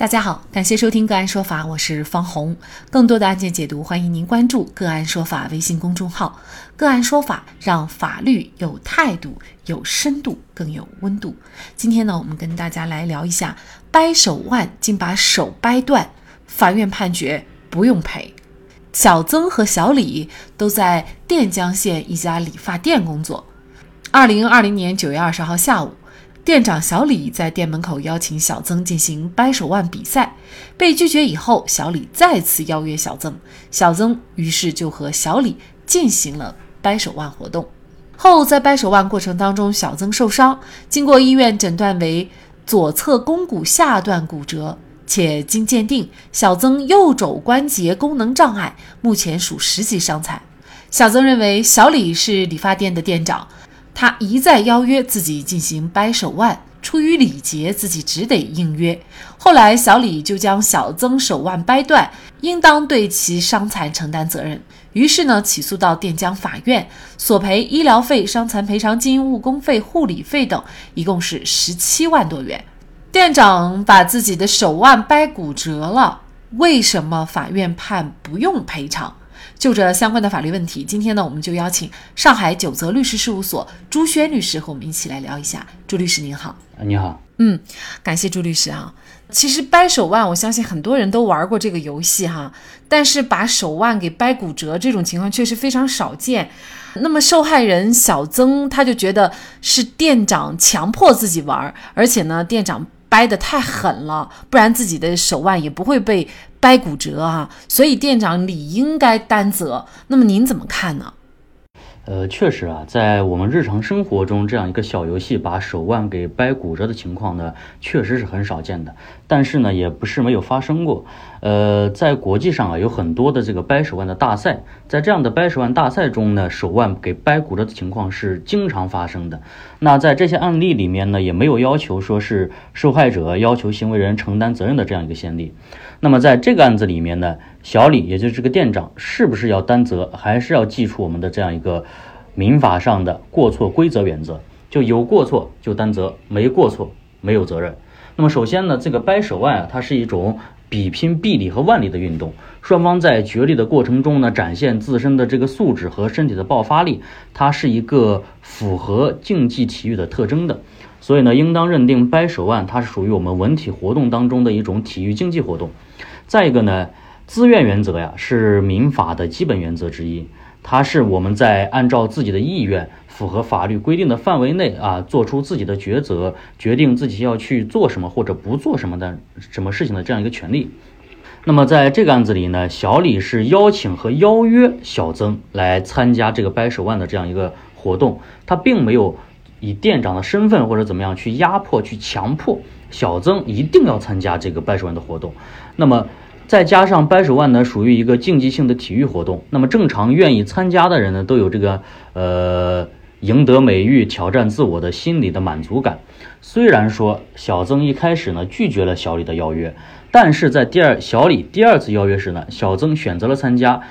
大家好，感谢收听个案说法，我是方红。更多的案件解读，欢迎您关注个案说法微信公众号。个案说法让法律有态度、有深度、更有温度。今天呢，我们跟大家来聊一下掰手腕竟把手掰断，法院判决不用赔。小曾和小李都在垫江县一家理发店工作。二零二零年九月二十号下午。店长小李在店门口邀请小曾进行掰手腕比赛，被拒绝以后，小李再次邀约小曾，小曾于是就和小李进行了掰手腕活动。后在掰手腕过程当中，小曾受伤，经过医院诊断为左侧肱骨下段骨折，且经鉴定，小曾右肘关节功能障碍，目前属十级伤残。小曾认为小李是理发店的店长。他一再邀约自己进行掰手腕，出于礼节，自己只得应约。后来，小李就将小曾手腕掰断，应当对其伤残承担责任。于是呢，起诉到垫江法院，索赔医疗费、伤残赔偿金、误工费、护理费等，一共是十七万多元。店长把自己的手腕掰骨折了，为什么法院判不用赔偿？就这相关的法律问题，今天呢，我们就邀请上海九泽律师事务所朱轩律师和我们一起来聊一下。朱律师您好，你好，嗯，感谢朱律师啊。其实掰手腕，我相信很多人都玩过这个游戏哈，但是把手腕给掰骨折这种情况确实非常少见。那么受害人小曾他就觉得是店长强迫自己玩，而且呢，店长。掰得太狠了，不然自己的手腕也不会被掰骨折啊。所以店长理应该担责。那么您怎么看呢？呃，确实啊，在我们日常生活中，这样一个小游戏把手腕给掰骨折的情况呢，确实是很少见的。但是呢，也不是没有发生过。呃，在国际上啊，有很多的这个掰手腕的大赛，在这样的掰手腕大赛中呢，手腕给掰骨折的情况是经常发生的。那在这些案例里面呢，也没有要求说是受害者要求行为人承担责任的这样一个先例。那么在这个案子里面呢，小李也就是这个店长，是不是要担责，还是要记出我们的这样一个民法上的过错规则原则？就有过错就担责，没过错没有责任。那么首先呢，这个掰手腕啊，它是一种比拼臂力和腕力的运动，双方在角力的过程中呢，展现自身的这个素质和身体的爆发力，它是一个符合竞技体育的特征的。所以呢，应当认定掰手腕它是属于我们文体活动当中的一种体育竞技活动。再一个呢，自愿原则呀是民法的基本原则之一，它是我们在按照自己的意愿，符合法律规定的范围内啊，做出自己的抉择，决定自己要去做什么或者不做什么的什么事情的这样一个权利。那么在这个案子里呢，小李是邀请和邀约小曾来参加这个掰手腕的这样一个活动，他并没有以店长的身份或者怎么样去压迫、去强迫小曾一定要参加这个掰手腕的活动。那么再加上掰手腕呢，属于一个竞技性的体育活动。那么正常愿意参加的人呢，都有这个呃赢得美誉、挑战自我的心理的满足感。虽然说小曾一开始呢拒绝了小李的邀约，但是在第二小李第二次邀约时呢，小曾选择了参加，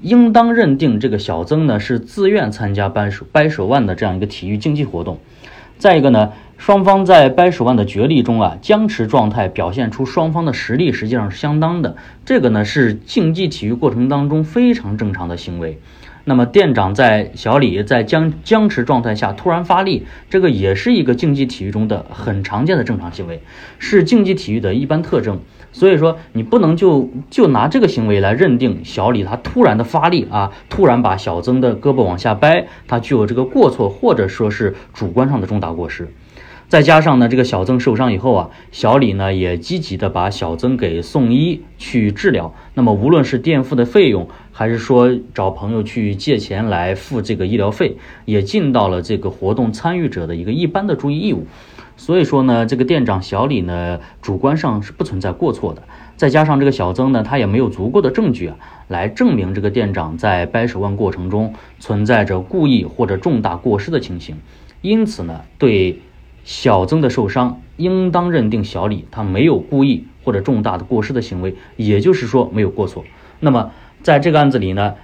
应当认定这个小曾呢是自愿参加掰手掰手腕的这样一个体育竞技活动。再一个呢。双方在掰手腕的角力中啊，僵持状态表现出双方的实力实际上是相当的。这个呢是竞技体育过程当中非常正常的行为。那么店长在小李在僵僵持状态下突然发力，这个也是一个竞技体育中的很常见的正常行为，是竞技体育的一般特征。所以说，你不能就就拿这个行为来认定小李他突然的发力啊，突然把小曾的胳膊往下掰，他具有这个过错或者说是主观上的重大过失。再加上呢，这个小曾受伤以后啊，小李呢也积极的把小曾给送医去治疗。那么无论是垫付的费用，还是说找朋友去借钱来付这个医疗费，也尽到了这个活动参与者的一个一般的注意义务。所以说呢，这个店长小李呢，主观上是不存在过错的。再加上这个小曾呢，他也没有足够的证据啊，来证明这个店长在掰手腕过程中存在着故意或者重大过失的情形。因此呢，对。小曾的受伤，应当认定小李他没有故意或者重大的过失的行为，也就是说没有过错。那么在这个案子里呢，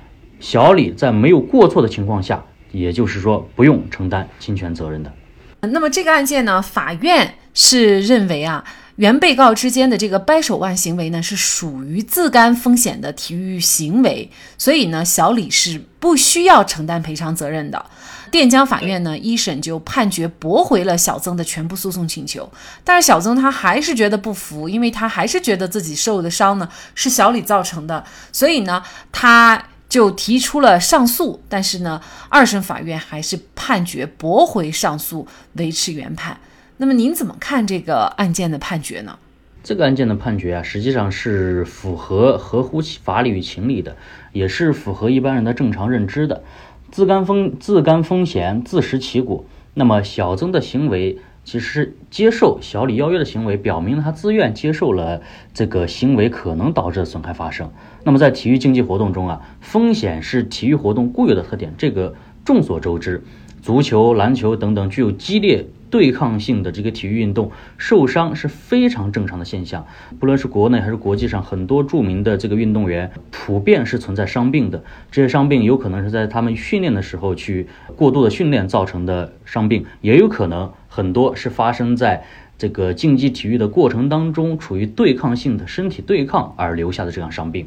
小李在没有过错的情况下，也就是说不用承担侵权责任的。那么这个案件呢，法院是认为啊，原被告之间的这个掰手腕行为呢，是属于自甘风险的体育行为，所以呢，小李是不需要承担赔偿责任的。垫江法院呢，一审就判决驳回了小曾的全部诉讼请求，但是小曾他还是觉得不服，因为他还是觉得自己受的伤呢是小李造成的，所以呢，他就提出了上诉，但是呢，二审法院还是判决驳回上诉，维持原判。那么您怎么看这个案件的判决呢？这个案件的判决啊，实际上是符合合乎法理与情理的，也是符合一般人的正常认知的。自甘风自甘风险，自食其果。那么小曾的行为，其实接受小李邀约的行为，表明他自愿接受了这个行为可能导致的损害发生。那么在体育竞技活动中啊，风险是体育活动固有的特点，这个众所周知。足球、篮球等等具有激烈对抗性的这个体育运动，受伤是非常正常的现象。不论是国内还是国际上，很多著名的这个运动员普遍是存在伤病的。这些伤病有可能是在他们训练的时候去过度的训练造成的伤病，也有可能很多是发生在这个竞技体育的过程当中，处于对抗性的身体对抗而留下的这样伤病。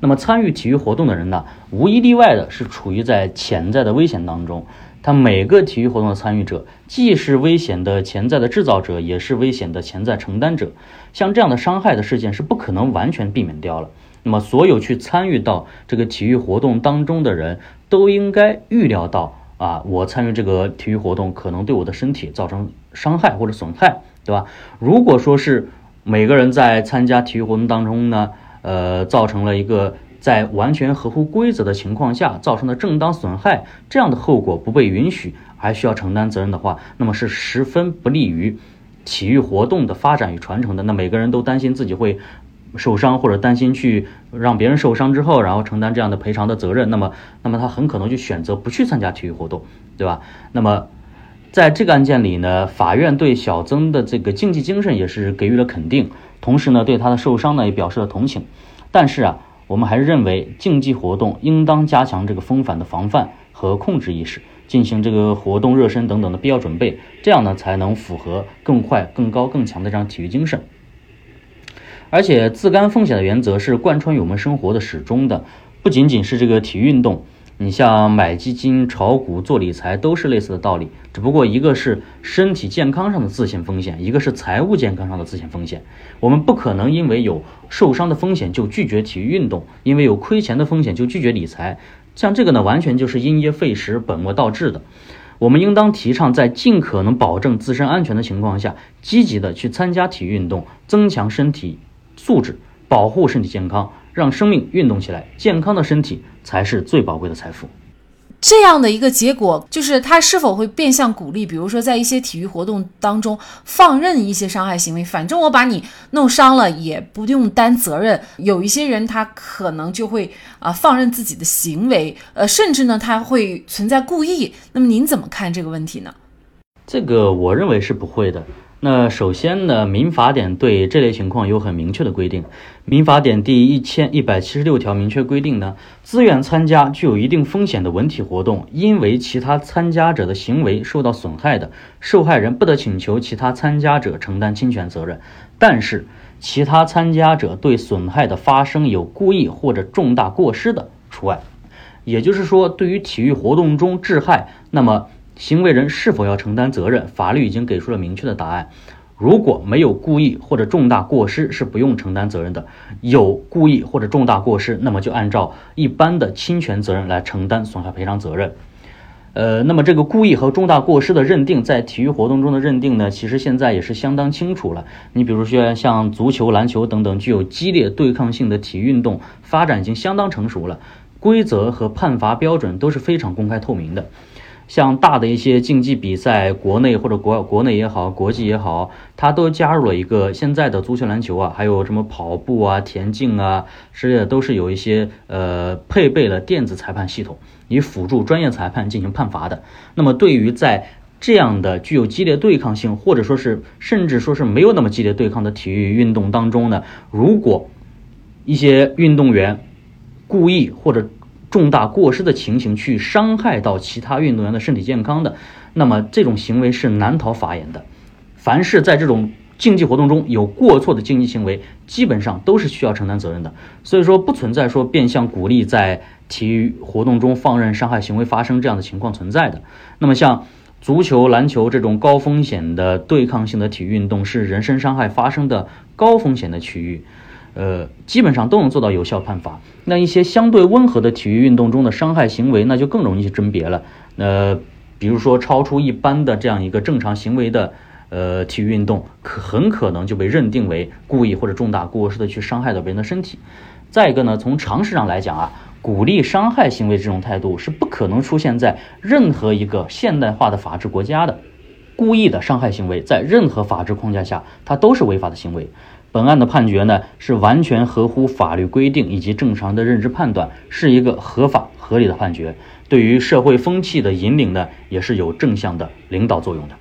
那么参与体育活动的人呢，无一例外的是处于在潜在的危险当中。他每个体育活动的参与者，既是危险的潜在的制造者，也是危险的潜在承担者。像这样的伤害的事件是不可能完全避免掉了。那么，所有去参与到这个体育活动当中的人都应该预料到啊，我参与这个体育活动可能对我的身体造成伤害或者损害，对吧？如果说是每个人在参加体育活动当中呢，呃，造成了一个。在完全合乎规则的情况下造成的正当损害，这样的后果不被允许，还需要承担责任的话，那么是十分不利于体育活动的发展与传承的。那每个人都担心自己会受伤，或者担心去让别人受伤之后，然后承担这样的赔偿的责任，那么，那么他很可能就选择不去参加体育活动，对吧？那么，在这个案件里呢，法院对小曾的这个竞技精神也是给予了肯定，同时呢，对他的受伤呢也表示了同情，但是啊。我们还是认为，竞技活动应当加强这个风反的防范和控制意识，进行这个活动热身等等的必要准备，这样呢才能符合更快、更高、更强的这样体育精神。而且，自甘风险的原则是贯穿于我们生活的始终的，不仅仅是这个体育运动。你像买基金、炒股、做理财都是类似的道理，只不过一个是身体健康上的自险风险，一个是财务健康上的自险风险。我们不可能因为有受伤的风险就拒绝体育运动，因为有亏钱的风险就拒绝理财。像这个呢，完全就是因噎废食、本末倒置的。我们应当提倡在尽可能保证自身安全的情况下，积极的去参加体育运动，增强身体素质，保护身体健康。让生命运动起来，健康的身体才是最宝贵的财富。这样的一个结果，就是他是否会变相鼓励，比如说在一些体育活动当中放任一些伤害行为，反正我把你弄伤了也不用担责任。有一些人他可能就会啊放任自己的行为，呃，甚至呢他会存在故意。那么您怎么看这个问题呢？这个我认为是不会的。那首先呢，民法典对这类情况有很明确的规定。民法典第一千一百七十六条明确规定呢，自愿参加具有一定风险的文体活动，因为其他参加者的行为受到损害的，受害人不得请求其他参加者承担侵权责任。但是，其他参加者对损害的发生有故意或者重大过失的除外。也就是说，对于体育活动中致害，那么。行为人是否要承担责任？法律已经给出了明确的答案。如果没有故意或者重大过失，是不用承担责任的；有故意或者重大过失，那么就按照一般的侵权责任来承担损害赔偿责任。呃，那么这个故意和重大过失的认定，在体育活动中的认定呢，其实现在也是相当清楚了。你比如说像足球、篮球等等具有激烈对抗性的体育运动，发展已经相当成熟了，规则和判罚标准都是非常公开透明的。像大的一些竞技比赛，国内或者国国内也好，国际也好，它都加入了一个现在的足球、篮球啊，还有什么跑步啊、田径啊之类的，都是有一些呃配备了电子裁判系统，以辅助专业裁判进行判罚的。那么，对于在这样的具有激烈对抗性，或者说是甚至说是没有那么激烈对抗的体育运动当中呢，如果一些运动员故意或者重大过失的情形去伤害到其他运动员的身体健康的，那么这种行为是难逃法眼的。凡是在这种竞技活动中有过错的竞技行为，基本上都是需要承担责任的。所以说，不存在说变相鼓励在体育活动中放任伤害行为发生这样的情况存在的。那么像足球、篮球这种高风险的对抗性的体育运动，是人身伤害发生的高风险的区域。呃，基本上都能做到有效判罚。那一些相对温和的体育运动中的伤害行为，那就更容易去甄别了。呃，比如说超出一般的这样一个正常行为的呃体育运动，可很可能就被认定为故意或者重大过失的去伤害到别人的身体。再一个呢，从常识上来讲啊，鼓励伤害行为这种态度是不可能出现在任何一个现代化的法治国家的。故意的伤害行为在任何法治框架下，它都是违法的行为。本案的判决呢，是完全合乎法律规定以及正常的认知判断，是一个合法合理的判决。对于社会风气的引领呢，也是有正向的领导作用的。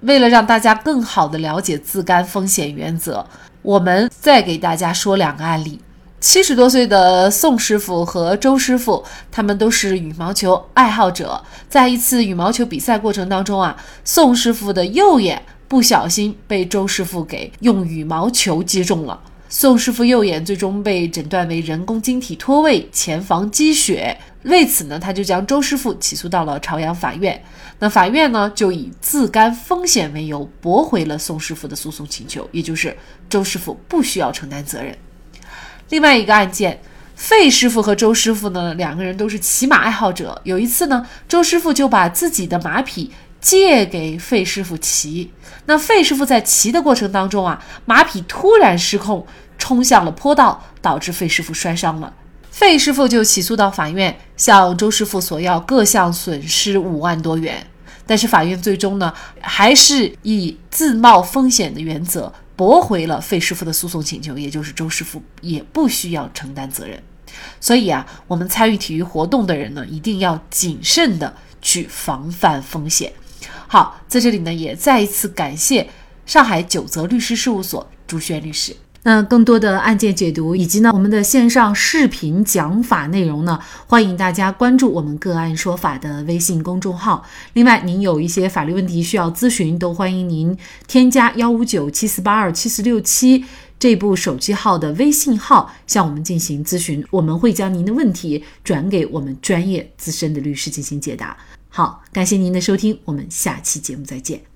为了让大家更好的了解自甘风险原则，我们再给大家说两个案例。七十多岁的宋师傅和周师傅，他们都是羽毛球爱好者。在一次羽毛球比赛过程当中啊，宋师傅的右眼。不小心被周师傅给用羽毛球击中了，宋师傅右眼最终被诊断为人工晶体脱位、前房积血。为此呢，他就将周师傅起诉到了朝阳法院。那法院呢，就以自甘风险为由驳回了宋师傅的诉讼请求，也就是周师傅不需要承担责任。另外一个案件，费师傅和周师傅呢，两个人都是骑马爱好者。有一次呢，周师傅就把自己的马匹。借给费师傅骑，那费师傅在骑的过程当中啊，马匹突然失控，冲向了坡道，导致费师傅摔伤了。费师傅就起诉到法院，向周师傅索要各项损失五万多元。但是法院最终呢，还是以自冒风险的原则驳回了费师傅的诉讼请求，也就是周师傅也不需要承担责任。所以啊，我们参与体育活动的人呢，一定要谨慎的去防范风险。好，在这里呢，也再一次感谢上海九泽律师事务所朱轩律师。那更多的案件解读以及呢我们的线上视频讲法内容呢，欢迎大家关注我们个案说法的微信公众号。另外，您有一些法律问题需要咨询，都欢迎您添加幺五九七四八二七四六七这部手机号的微信号向我们进行咨询，我们会将您的问题转给我们专业资深的律师进行解答。好，感谢您的收听，我们下期节目再见。